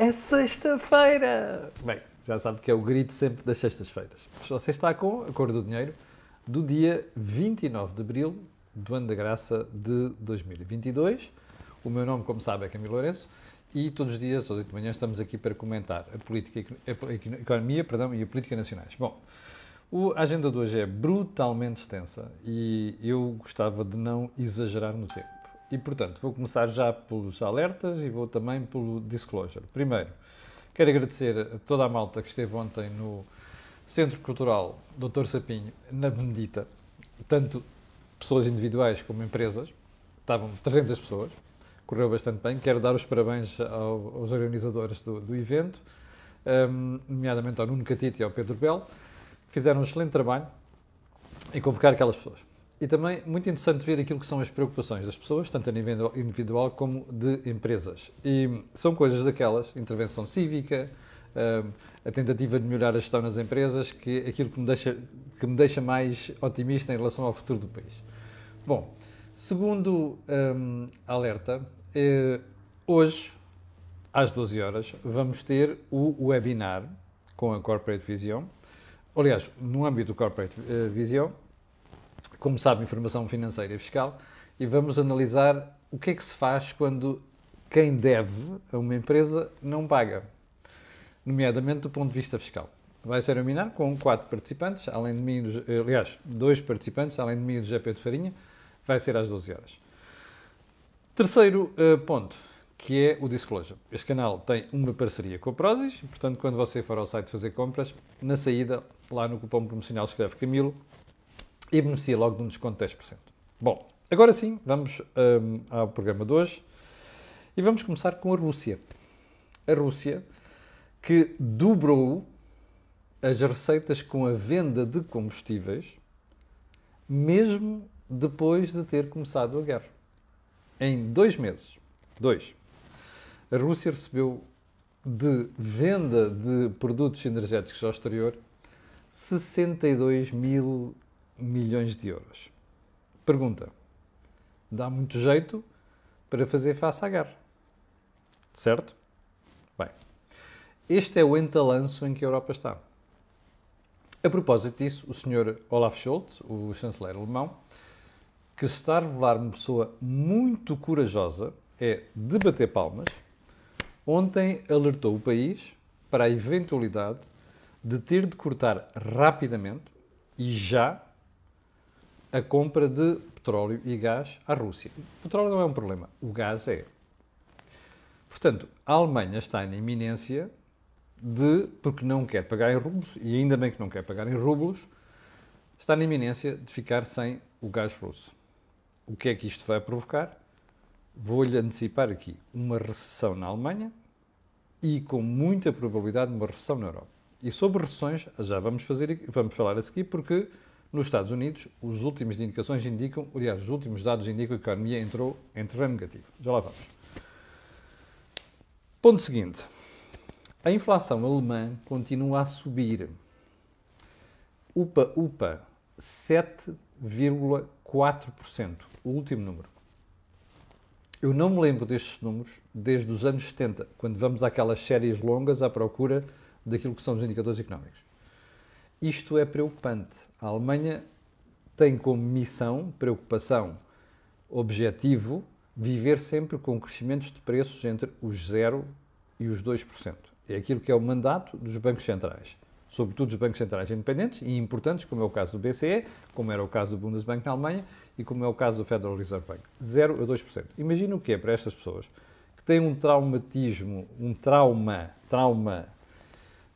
É sexta-feira! Bem, já sabe que é o grito sempre das sextas-feiras. Você está com a cor do dinheiro do dia 29 de abril do ano da graça de 2022. O meu nome, como sabe, é Camilo Lourenço e todos os dias, às 8 de manhã, estamos aqui para comentar a, política, a economia perdão, e a política nacionais. Bom, a agenda de hoje é brutalmente extensa e eu gostava de não exagerar no tempo. E, portanto, vou começar já pelos alertas e vou também pelo disclosure. Primeiro, quero agradecer a toda a malta que esteve ontem no Centro Cultural Dr. Sapinho, na Benedita, tanto pessoas individuais como empresas. Estavam 300 pessoas, correu bastante bem. Quero dar os parabéns aos organizadores do, do evento, um, nomeadamente ao Nuno Catito e ao Pedro Bell. Fizeram um excelente trabalho em convocar aquelas pessoas. E também muito interessante ver aquilo que são as preocupações das pessoas, tanto a nível individual como de empresas. E são coisas daquelas, intervenção cívica, hum, a tentativa de melhorar a gestão nas empresas, que é aquilo que me deixa, que me deixa mais otimista em relação ao futuro do país. Bom, segundo um, alerta, eh, hoje, às 12 horas, vamos ter o webinar com a Corporate Vision. Aliás, no âmbito do Corporate eh, Vision, como sabe, informação financeira e fiscal, e vamos analisar o que é que se faz quando quem deve a uma empresa não paga, nomeadamente do ponto de vista fiscal. Vai ser um webinar com quatro participantes, além de mim, aliás, dois participantes, além de mim e do GP de Farinha, vai ser às 12 horas. Terceiro uh, ponto, que é o disclosure. Este canal tem uma parceria com a Prozis, portanto, quando você for ao site fazer compras, na saída, lá no cupom promocional escreve Camilo, e beneficia logo de um desconto de 10%. Bom, agora sim, vamos um, ao programa de hoje e vamos começar com a Rússia. A Rússia que dobrou as receitas com a venda de combustíveis, mesmo depois de ter começado a guerra. Em dois meses, dois, a Rússia recebeu de venda de produtos energéticos ao exterior 62 mil milhões de euros. Pergunta: dá muito jeito para fazer face à guerra? Certo? Bem, este é o entalanço em que a Europa está. A propósito disso, o Sr. Olaf Scholz, o chanceler alemão, que se está a revelar uma pessoa muito corajosa, é de bater palmas, ontem alertou o país para a eventualidade de ter de cortar rapidamente e já a compra de petróleo e gás à Rússia. O petróleo não é um problema, o gás é. Portanto, a Alemanha está na iminência de, porque não quer pagar em rublos, e ainda bem que não quer pagar em rublos, está na iminência de ficar sem o gás russo. O que é que isto vai provocar? Vou-lhe antecipar aqui uma recessão na Alemanha e com muita probabilidade uma recessão na Europa. E sobre recessões, já vamos, fazer, vamos falar a seguir, porque nos Estados Unidos, as últimas indicações indicam, aliás, os últimos dados indicam que a economia entrou em terreno negativo. Já lá vamos. Ponto seguinte. A inflação alemã continua a subir. UPA, UPA, 7,4%. O último número. Eu não me lembro destes números desde os anos 70, quando vamos àquelas séries longas à procura daquilo que são os indicadores económicos. Isto é preocupante. A Alemanha tem como missão, preocupação, objetivo, viver sempre com crescimentos de preços entre os 0 e os 2%. É aquilo que é o mandato dos bancos centrais. Sobretudo dos bancos centrais independentes e importantes, como é o caso do BCE, como era o caso do Bundesbank na Alemanha e como é o caso do Federal Reserve Bank. 0 a 2%. Imagina o que é para estas pessoas que têm um traumatismo, um trauma, trauma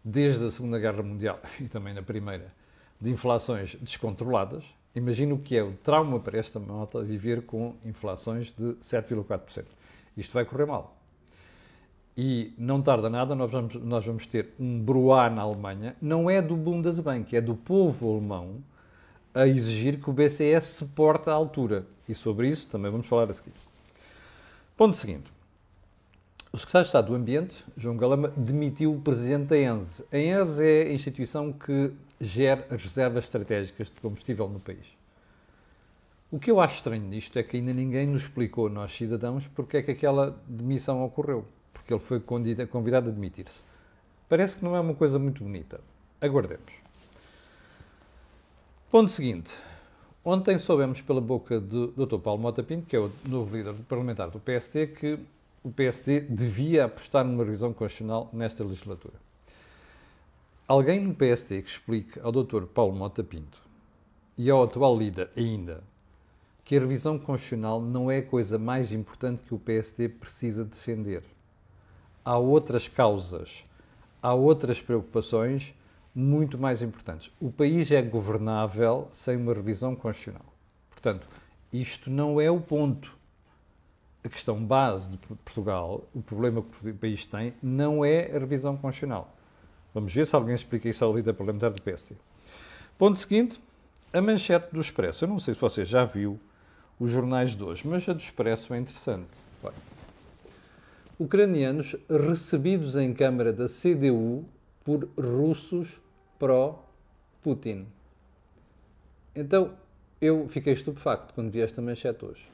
desde a Segunda Guerra Mundial e também na Primeira, de inflações descontroladas, imagino que é o trauma para esta malta viver com inflações de 7,4%. Isto vai correr mal. E não tarda nada, nós vamos, nós vamos ter um broá na Alemanha, não é do Bundesbank, é do povo alemão, a exigir que o BCE se porte à altura. E sobre isso também vamos falar a seguir. Ponto seguinte. O secretário de Estado do Ambiente, João Galama, demitiu o presidente da ENSE. A ENSE é a instituição que gera as reservas estratégicas de combustível no país. O que eu acho estranho nisto é que ainda ninguém nos explicou, nós cidadãos, porque é que aquela demissão ocorreu. porque ele foi convidado a demitir-se. Parece que não é uma coisa muito bonita. Aguardemos. Ponto seguinte. Ontem soubemos pela boca do Dr. Paulo Mota Pinto, que é o novo líder parlamentar do PSD, que o PSD devia apostar numa revisão constitucional nesta legislatura. Alguém no PSD que explique ao Dr. Paulo Mota Pinto e ao atual líder ainda que a revisão constitucional não é a coisa mais importante que o PSD precisa defender. Há outras causas, há outras preocupações muito mais importantes. O país é governável sem uma revisão constitucional. Portanto, isto não é o ponto. A questão base de Portugal, o problema que o país tem, não é a revisão constitucional. Vamos ver se alguém explica isso ao líder parlamentar do PSD. Ponto seguinte, a manchete do Expresso. Eu não sei se você já viu os jornais de hoje, mas a do Expresso é interessante. Ucranianos recebidos em Câmara da CDU por russos pró-Putin. Então, eu fiquei estupefacto quando vi esta manchete hoje.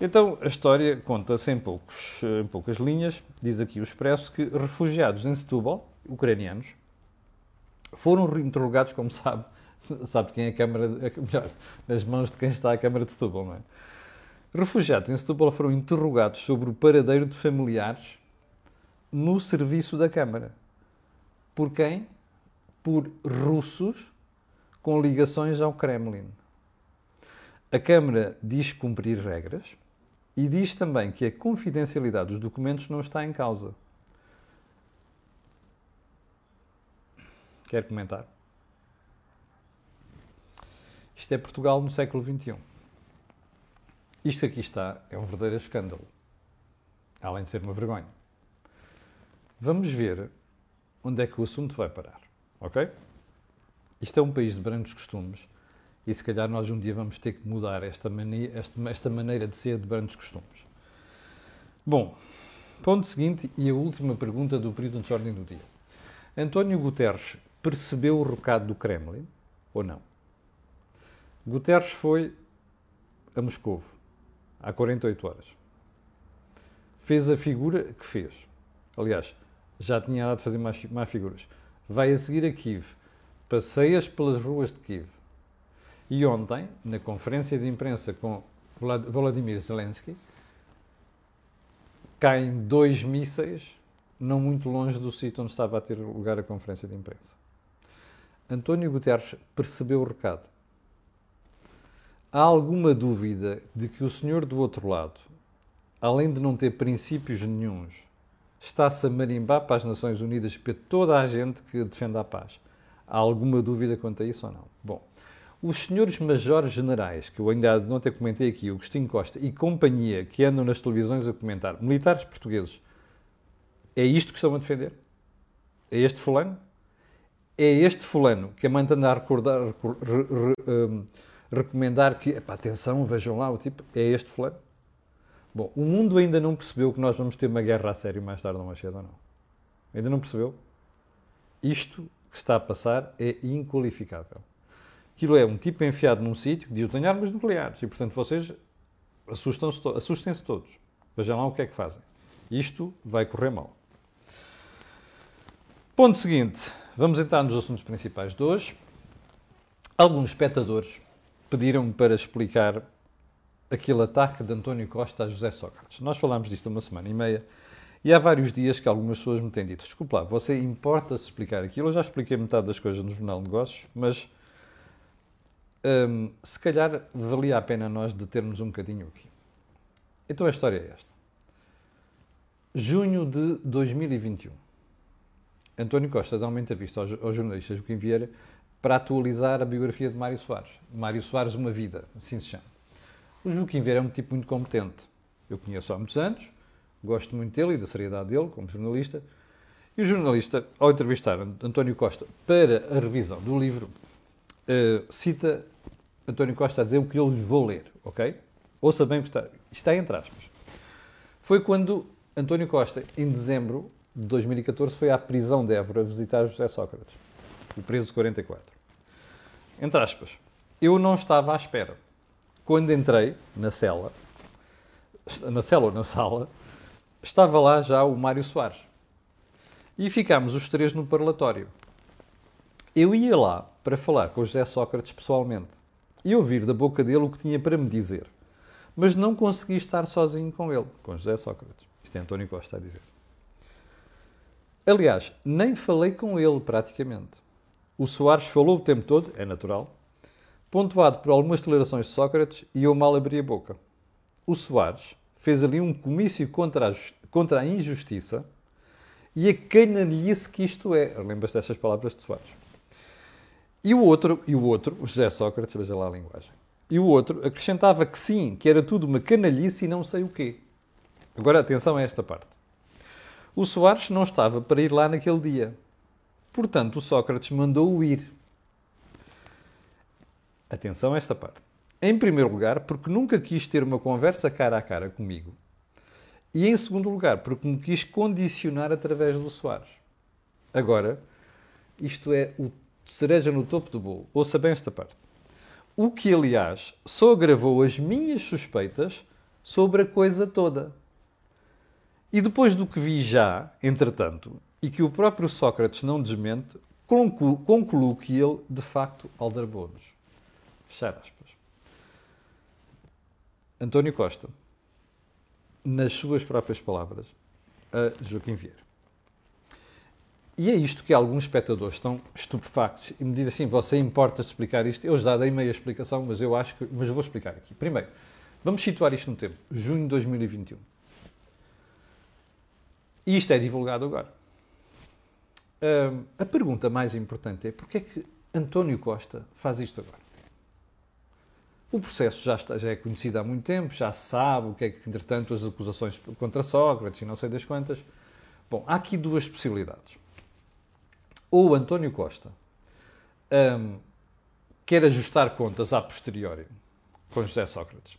Então, a história conta-se em, em poucas linhas. Diz aqui o Expresso que refugiados em Setúbal, ucranianos, foram reinterrogados, como sabe, sabe quem é a Câmara, melhor, nas mãos de quem está a Câmara de Setúbal, não é? Refugiados em Setúbal foram interrogados sobre o paradeiro de familiares no serviço da Câmara. Por quem? Por russos com ligações ao Kremlin. A Câmara diz cumprir regras e diz também que a confidencialidade dos documentos não está em causa. Quer comentar? Isto é Portugal no século XXI. Isto aqui está é um verdadeiro escândalo. Além de ser uma vergonha. Vamos ver onde é que o assunto vai parar. Ok? Isto é um país de brancos costumes e se calhar nós um dia vamos ter que mudar esta, esta, esta maneira de ser de brancos costumes. Bom, ponto seguinte e a última pergunta do período de ordem do dia. António Guterres percebeu o recado do Kremlin ou não? Guterres foi a Moscou há 48 horas. Fez a figura que fez. Aliás, já tinha dado de fazer mais, mais figuras. Vai a seguir a Kiev, passeias pelas ruas de Kiev. E ontem, na conferência de imprensa com Volodymyr Zelensky, caem dois mísseis não muito longe do sítio onde estava a ter lugar a conferência de imprensa. António Guterres percebeu o recado há alguma dúvida de que o senhor do outro lado, além de não ter princípios nenhums, está-se a marimbar para as Nações Unidas para toda a gente que defende a paz? Há alguma dúvida quanto a isso ou não? Bom, os senhores majores generais, que eu ainda não te comentei aqui, Agostinho Costa e companhia, que andam nas televisões a comentar, militares portugueses, é isto que estão a defender? É este fulano? É este fulano que a manda a recordar, hum, recomendar que, epá, atenção, vejam lá, o tipo, é este fulano. Bom, o mundo ainda não percebeu que nós vamos ter uma guerra a sério mais tarde ou mais cedo ou não. Ainda não percebeu? Isto que está a passar é inqualificável. Aquilo é um tipo enfiado num sítio que diz, eu tenho armas nucleares e, portanto, vocês assustem-se to assustem todos. Vejam lá o que é que fazem. Isto vai correr mal. Ponto seguinte. Vamos entrar nos assuntos principais de hoje. Alguns espectadores pediram-me para explicar aquele ataque de António Costa a José Sócrates. Nós falámos disto há uma semana e meia e há vários dias que algumas pessoas me têm dito: desculpa lá, você importa-se explicar aquilo? Eu já expliquei metade das coisas no Jornal de Negócios, mas se calhar valia a pena nós determos um bocadinho aqui. Então a história é esta. Junho de 2021. António Costa dá aumento a vista aos, aos jornalistas Joaquim Vieira para atualizar a biografia de Mário Soares. Mário Soares, uma vida, assim se chama. O Joaquim Vieira é um tipo muito competente. Eu conheço há muitos anos, gosto muito dele e da seriedade dele como jornalista. E o jornalista, ao entrevistar António Costa para a revisão do livro, uh, cita António Costa a dizer o que eu lhe vou ler, ok? Ouça bem o que está, está entre aspas. Foi quando António Costa, em dezembro de 2014, foi à prisão de Évora visitar José Sócrates, o preso de 44 entre aspas, eu não estava à espera. Quando entrei na cela, na cela ou na sala, estava lá já o Mário Soares. E ficámos os três no parlatório. Eu ia lá para falar com o José Sócrates pessoalmente e ouvir da boca dele o que tinha para me dizer. Mas não consegui estar sozinho com ele, com José Sócrates. Isto é António Costa a dizer. Aliás, nem falei com ele praticamente. O Soares falou o tempo todo, é natural, pontuado por algumas declarações de Sócrates e eu mal abri a boca. O Soares fez ali um comício contra a, contra a injustiça e a canalice que isto é. Lembras destas palavras de Soares? E o outro, e o outro, o José Sócrates, veja lá a linguagem. E o outro acrescentava que sim, que era tudo uma canalice e não sei o quê. Agora atenção a esta parte. O Soares não estava para ir lá naquele dia. Portanto, o Sócrates mandou-o ir. Atenção a esta parte. Em primeiro lugar, porque nunca quis ter uma conversa cara a cara comigo. E em segundo lugar, porque me quis condicionar através do Soares. Agora, isto é o cereja no topo do bolo. Ouça bem esta parte. O que, aliás, só agravou as minhas suspeitas sobre a coisa toda. E depois do que vi já, entretanto, e que o próprio Sócrates não desmente, concluo, concluo que ele, de facto, aldrabou-nos. Fechar aspas. António Costa, nas suas próprias palavras, a Joaquim Vieira. E é isto que alguns espectadores estão estupefactos e me dizem assim: você importa-se explicar isto? Eu já dei meia explicação, mas eu acho que. Mas vou explicar aqui. Primeiro, vamos situar isto no tempo: junho de 2021. E isto é divulgado agora. a pergunta mais importante é porquê é que António Costa faz isto agora? O processo já, está, já é conhecido há muito tempo, já sabe o que é que, entretanto, as acusações contra Sócrates e não sei das quantas. Bom, há aqui duas possibilidades. Ou António Costa um, quer ajustar contas a posteriori com José Sócrates.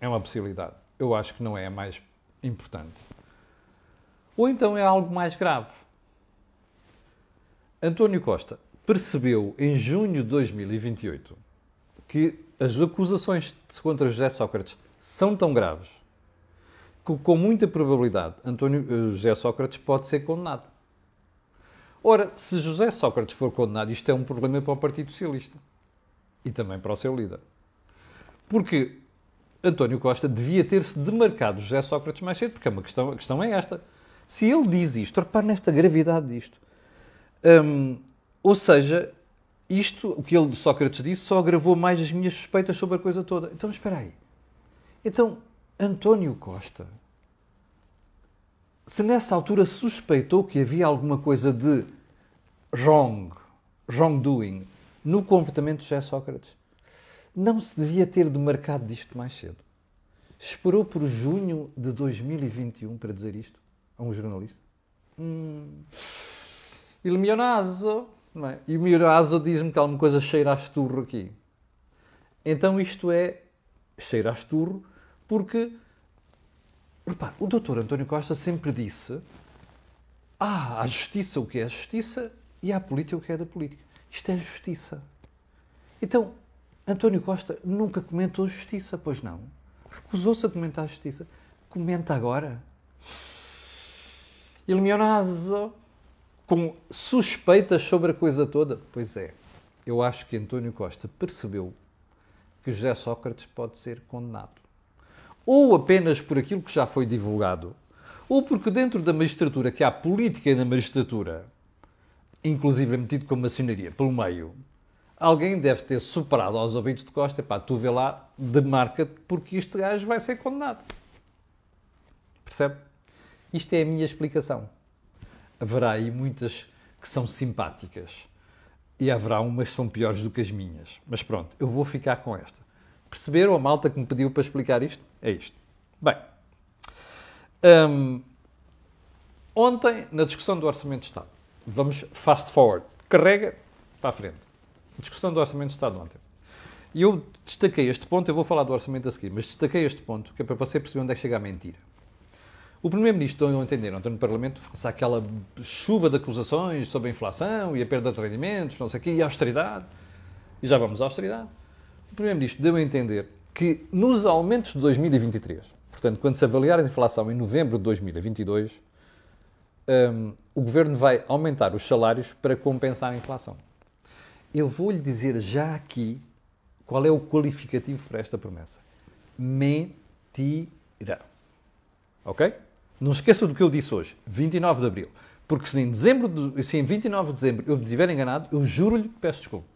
É uma possibilidade. Eu acho que não é a mais importante. Ou então é algo mais grave. António Costa percebeu em junho de 2028 que as acusações contra José Sócrates são tão graves que, com muita probabilidade, António, eh, José Sócrates pode ser condenado. Ora, se José Sócrates for condenado, isto é um problema para o Partido Socialista e também para o seu líder. Porque António Costa devia ter-se demarcado José Sócrates mais cedo, porque é uma questão, a questão é esta. Se ele diz isto, repare nesta gravidade disto. Hum, ou seja, isto, o que ele, Sócrates disse, só agravou mais as minhas suspeitas sobre a coisa toda. Então, espera aí. Então, António Costa, se nessa altura suspeitou que havia alguma coisa de wrong, wrongdoing, no comportamento de José Sócrates, não se devia ter demarcado disto mais cedo. Esperou por junho de 2021 para dizer isto? a um jornalista. Hum, il. Não é? E o meu naso diz-me que alguma coisa cheira a esturro aqui. Então isto é cheira a esturro porque repare, o doutor António Costa sempre disse ah, a justiça o que é a justiça e a política o que é da política. Isto é justiça. Então, António Costa nunca comentou justiça, pois não. Recusou-se a comentar a justiça. Comenta agora. Il mio naso, com suspeitas sobre a coisa toda. Pois é, eu acho que António Costa percebeu que José Sócrates pode ser condenado. Ou apenas por aquilo que já foi divulgado, ou porque dentro da magistratura, que há política na magistratura, inclusive metido com maçonaria pelo meio, alguém deve ter superado aos ouvidos de Costa, pá, tu vê lá, demarca-te, porque este gajo vai ser condenado. Percebe? Isto é a minha explicação. Haverá aí muitas que são simpáticas e haverá umas que são piores do que as minhas. Mas pronto, eu vou ficar com esta. Perceberam a malta que me pediu para explicar isto? É isto. Bem, hum, ontem, na discussão do Orçamento de Estado, vamos fast forward, carrega para a frente. Discussão do Orçamento de Estado ontem. E eu destaquei este ponto, eu vou falar do orçamento a seguir, mas destaquei este ponto, que é para você perceber onde é que chega a mentira. O Primeiro-Ministro deu a entender ontem no Parlamento, face àquela chuva de acusações sobre a inflação e a perda de rendimentos, não sei o quê, e a austeridade, e já vamos à austeridade, o Primeiro-Ministro deu a entender que nos aumentos de 2023, Portanto, quando se avaliar a inflação em novembro de 2022, um, o governo vai aumentar os salários para compensar a inflação. Eu vou-lhe dizer já aqui qual é o qualificativo para esta promessa. Mentira. Ok? Não esqueça do que eu disse hoje, 29 de abril. Porque se em, dezembro de, se em 29 de dezembro eu me estiver enganado, eu juro-lhe que peço desculpa.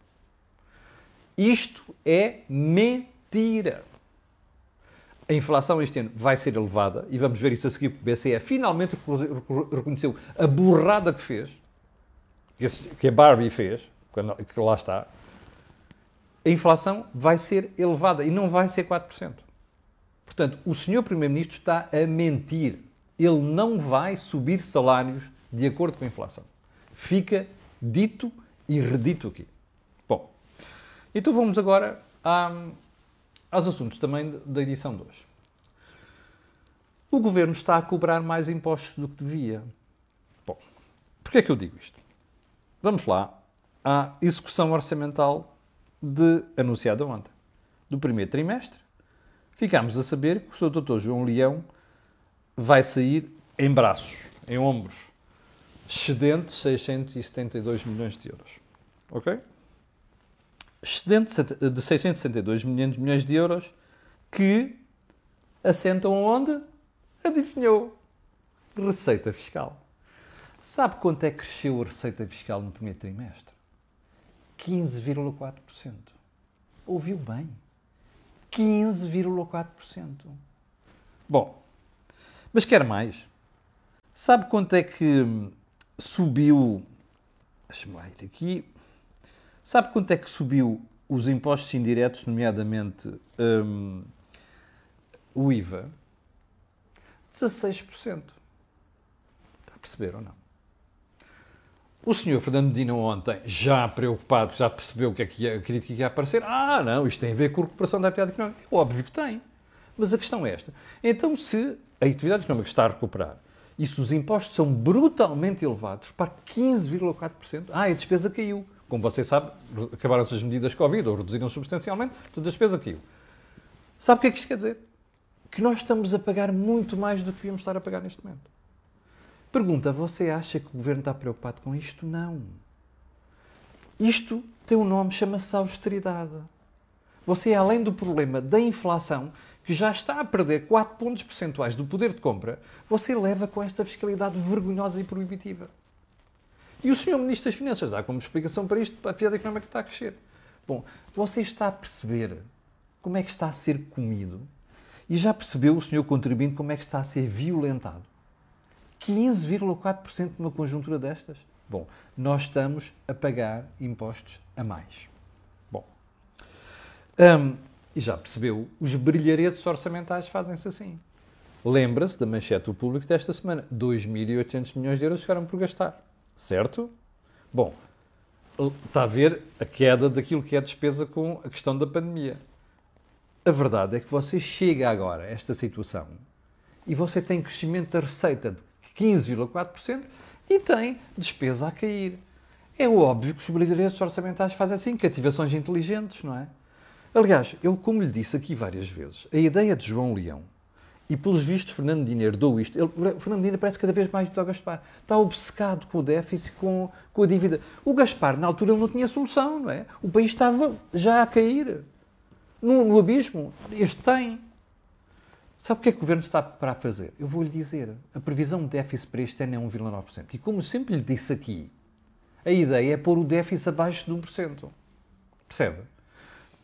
Isto é mentira. A inflação este ano vai ser elevada e vamos ver isso a seguir, porque o BCE finalmente reconheceu a burrada que fez, que a Barbie fez, que lá está. A inflação vai ser elevada e não vai ser 4%. Portanto, o senhor Primeiro-Ministro está a mentir. Ele não vai subir salários de acordo com a inflação. Fica dito e redito aqui. Então vamos agora a, aos assuntos também da edição de hoje. O governo está a cobrar mais impostos do que devia. Bom, porquê é que eu digo isto? Vamos lá à execução orçamental de, anunciada ontem, do primeiro trimestre. Ficámos a saber que o Sr. Dr. João Leão vai sair em braços, em ombros, excedente 672 milhões de euros. Ok? Excedente de 672 milhões, milhões de euros que assentam onde? Adivinhou? Receita fiscal. Sabe quanto é que cresceu a receita fiscal no primeiro trimestre? 15,4%. Ouviu bem? 15,4%. Bom, mas quer mais? Sabe quanto é que subiu. Deixa-me lá ir aqui. Sabe quanto é que subiu os impostos indiretos, nomeadamente um, o IVA? 16%. Está a perceber ou não? O senhor Fernando Medina ontem, já preocupado, já percebeu o que é que a crítica ia aparecer. Ah, não, isto tem a ver com a recuperação da atividade económica. É óbvio que tem. Mas a questão é esta. Então, se a atividade económica está a recuperar e se os impostos são brutalmente elevados, para 15,4%, ah, a despesa caiu. Como você sabe, acabaram-se as medidas Covid ou reduziram substancialmente, portanto a despesa caiu. Sabe o que é que isto quer dizer? Que nós estamos a pagar muito mais do que devíamos estar a pagar neste momento. Pergunta: você acha que o governo está preocupado com isto? Não. Isto tem um nome, chama-se austeridade. Você, além do problema da inflação, que já está a perder 4 pontos percentuais do poder de compra, você leva com esta fiscalidade vergonhosa e proibitiva. E o Sr. Ministro das Finanças dá como explicação para isto a piada económica que está a crescer. Bom, você está a perceber como é que está a ser comido e já percebeu o Sr. contribuinte como é que está a ser violentado. 15,4% numa conjuntura destas? Bom, nós estamos a pagar impostos a mais. Bom, um, e já percebeu, os brilharetes orçamentais fazem-se assim. Lembra-se da manchete do público desta semana. 2.800 milhões de euros ficaram por gastar. Certo? Bom, está a ver a queda daquilo que é a despesa com a questão da pandemia. A verdade é que você chega agora a esta situação e você tem crescimento da receita de 15,4% e tem despesa a cair. É óbvio que os brilharetes orçamentais fazem assim, cativações inteligentes, não é? Aliás, eu, como lhe disse aqui várias vezes, a ideia de João Leão, e pelos vistos Fernando Dinheiro dou isto, ele, Fernando Dinheiro parece cada vez mais do Gaspar, está obcecado com o déficit, com, com a dívida. O Gaspar, na altura, ele não tinha solução, não é? O país estava já a cair no, no abismo. Este tem. Sabe o que é que o Governo está para fazer? Eu vou-lhe dizer. A previsão de déficit para este ano é 1,9%. E como sempre lhe disse aqui, a ideia é pôr o déficit abaixo de 1%. Percebe?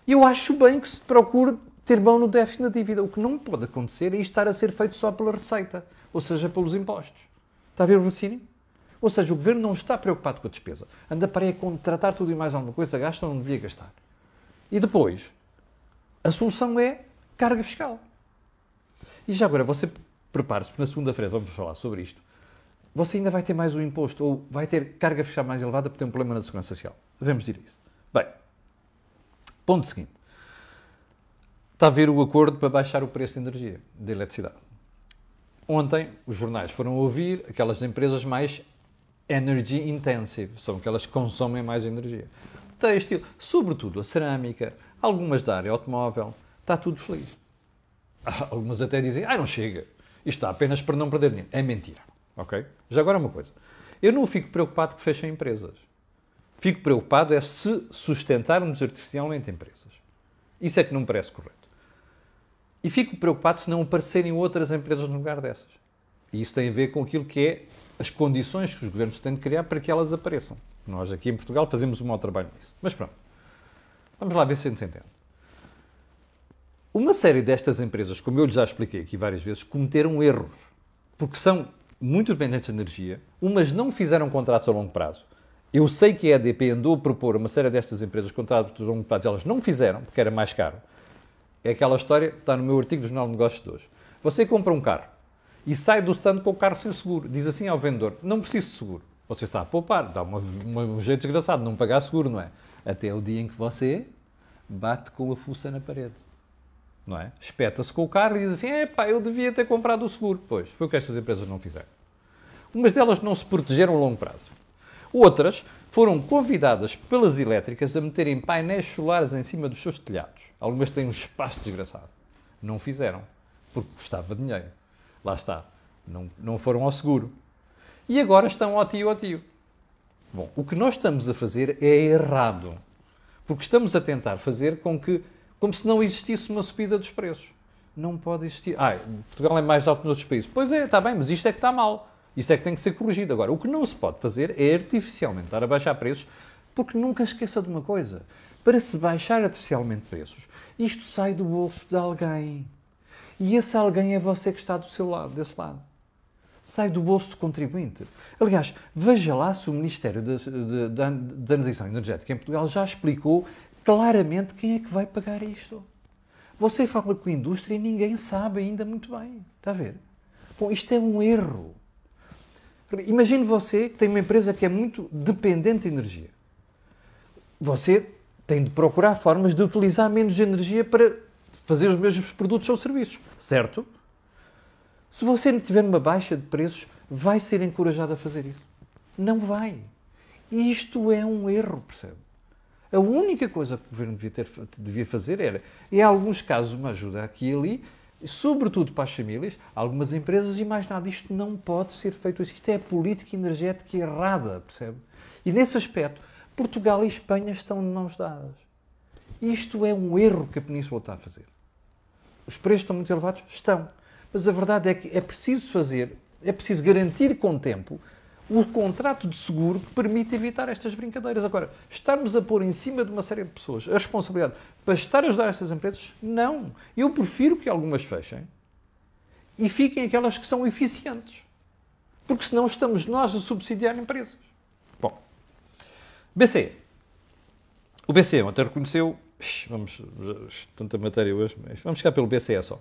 Eu acho bem que se procure ter mão no déficit na dívida. O que não pode acontecer é isto estar a ser feito só pela receita, ou seja, pelos impostos. Está a ver o raciocínio? Ou seja, o Governo não está preocupado com a despesa. Anda para aí a contratar tudo e mais alguma coisa, gasta não devia gastar. E depois, a solução é carga fiscal. E já agora, você prepare-se, porque na segunda-feira vamos falar sobre isto. Você ainda vai ter mais um imposto, ou vai ter carga fiscal mais elevada porque tem um problema na segurança social. Devemos dizer isso. Bem, ponto seguinte. Está a ver o acordo para baixar o preço de energia, de eletricidade. Ontem, os jornais foram ouvir aquelas empresas mais energy intensive, são aquelas que consomem mais energia. Têxtil, sobretudo a cerâmica, algumas da área automóvel, está tudo feliz. Algumas até dizem, ah, não chega. Isto está apenas para não perder dinheiro. É mentira. Ok? Já agora uma coisa. Eu não fico preocupado que fechem empresas. Fico preocupado é se sustentarmos artificialmente empresas. Isso é que não me parece correto. E fico preocupado se não aparecerem outras empresas no lugar dessas. E isso tem a ver com aquilo que é as condições que os governos têm de criar para que elas apareçam. Nós aqui em Portugal fazemos um mau trabalho nisso. Mas pronto. Vamos lá ver se a gente se entende. Uma série destas empresas, como eu já expliquei aqui várias vezes, cometeram erros. Porque são muito dependentes de energia, umas não fizeram contratos a longo prazo. Eu sei que a EDP andou a propor uma série destas empresas contratos a longo prazo, elas não fizeram, porque era mais caro. É aquela história, está no meu artigo do Jornal de Negócios de hoje. Você compra um carro e sai do stand com o carro sem seguro. Diz assim ao vendedor, não preciso de seguro. Você está a poupar, dá uma, uma, um jeito desgraçado de não pagar seguro, não é? Até o dia em que você bate com a fuça na parede. Não é? Espeta-se com o carro e diz assim: epá, eu devia ter comprado o seguro. Pois, foi o que estas empresas não fizeram. Umas delas não se protegeram a longo prazo. Outras foram convidadas pelas elétricas a meterem painéis solares em cima dos seus telhados. Algumas têm um espaço desgraçado. Não fizeram, porque custava dinheiro. Lá está. Não, não foram ao seguro. E agora estão ao tio ao tio. Bom, o que nós estamos a fazer é errado. Porque estamos a tentar fazer com que, como se não existisse uma subida dos preços. Não pode existir. Ah, Portugal é mais alto que nos outros países. Pois é, está bem, mas isto é que está mal. Isto é que tem que ser corrigido. Agora, o que não se pode fazer é artificialmente estar a baixar preços, porque nunca esqueça de uma coisa. Para se baixar artificialmente preços, isto sai do bolso de alguém. E esse alguém é você que está do seu lado, desse lado. Sai do bolso do contribuinte. Aliás, veja lá se o Ministério da, da Transição Energética em Portugal já explicou claramente quem é que vai pagar isto. Você fala com a indústria e ninguém sabe ainda muito bem. Está a ver? Bom, isto é um erro. Imagine você que tem uma empresa que é muito dependente de energia. Você tem de procurar formas de utilizar menos energia para fazer os mesmos produtos ou serviços, certo? Se você não tiver uma baixa de preços, vai ser encorajado a fazer isso. Não vai. Isto é um erro, percebe? A única coisa que o governo devia, ter, devia fazer era, em alguns casos, uma ajuda aqui e ali, sobretudo para as famílias, algumas empresas e mais nada. Isto não pode ser feito. Isto é política energética errada, percebe? E nesse aspecto, Portugal e Espanha estão de mãos dadas. Isto é um erro que a Península está a fazer. Os preços estão muito elevados? Estão. Mas a verdade é que é preciso fazer, é preciso garantir com tempo o contrato de seguro que permite evitar estas brincadeiras. Agora, estarmos a pôr em cima de uma série de pessoas a responsabilidade para estar a ajudar estas empresas, não. Eu prefiro que algumas fechem e fiquem aquelas que são eficientes. Porque senão estamos nós a subsidiar empresas. Bom, BCE. O BCE ontem reconheceu. Vamos, tanta matéria hoje, mas vamos ficar pelo BCE só.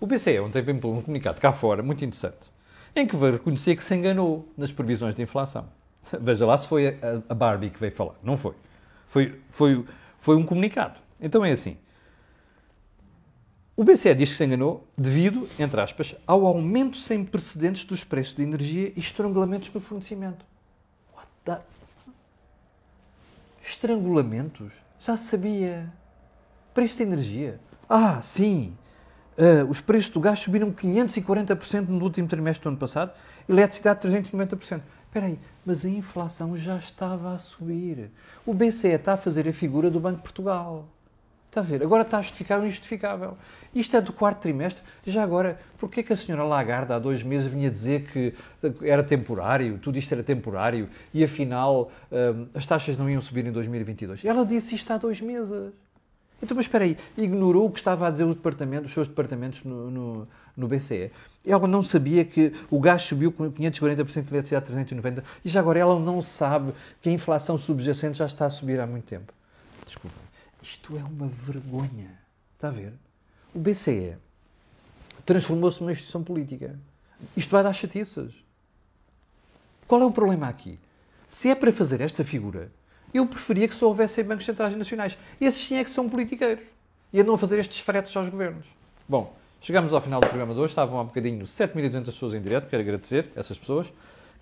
O BCE ontem veio um comunicado cá fora, muito interessante em que veio reconhecer que se enganou nas previsões de inflação. Veja lá se foi a, Barbie que veio falar. Não foi. Foi, foi, foi um comunicado. Então é assim. O BCE diz que se enganou devido, entre aspas, ao aumento sem precedentes dos preços de energia e estrangulamentos no fornecimento. What the... Estrangulamentos? Já sabia. Preço de energia? Ah, sim. Uh, os preços do gás subiram 540% no último trimestre do ano passado, eletricidade 390%. Espera aí, mas a inflação já estava a subir. O BCE está a fazer a figura do Banco de Portugal. Está a ver? Agora está a justificar o injustificável. Isto é do quarto trimestre. Já agora, porquê que a senhora Lagarde há dois meses vinha dizer que era temporário, tudo isto era temporário, e afinal um, as taxas não iam subir em 2022? Ela disse isto há dois meses. Então, mas espera aí, ignorou o que estava a dizer o departamento, os seus departamentos no, no, no BCE. Ela não sabia que o gás subiu com 540% de eletricidade 390% e já agora ela não sabe que a inflação subjacente já está a subir há muito tempo. Desculpa, isto é uma vergonha. Está a ver? O BCE transformou-se numa instituição política. Isto vai dar chatiças. Qual é o problema aqui? Se é para fazer esta figura, eu preferia que só houvessem bancos centrais nacionais. Esses sim é que são politiqueiros. E andam a fazer estes fretes aos governos. Bom, chegamos ao final do programa de hoje. Estavam há bocadinho 7.200 pessoas em direto. Quero agradecer a essas pessoas.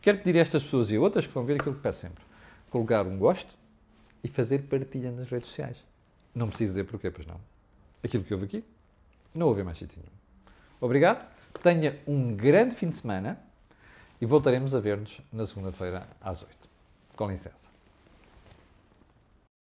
Quero pedir a estas pessoas e a outras que vão ver aquilo que peço sempre. Colocar um gosto e fazer partilha nas redes sociais. Não preciso dizer porquê, pois não. Aquilo que houve aqui, não houve mais sítio nenhum. Obrigado, tenha um grande fim de semana e voltaremos a ver-nos na segunda-feira às 8. Com licença.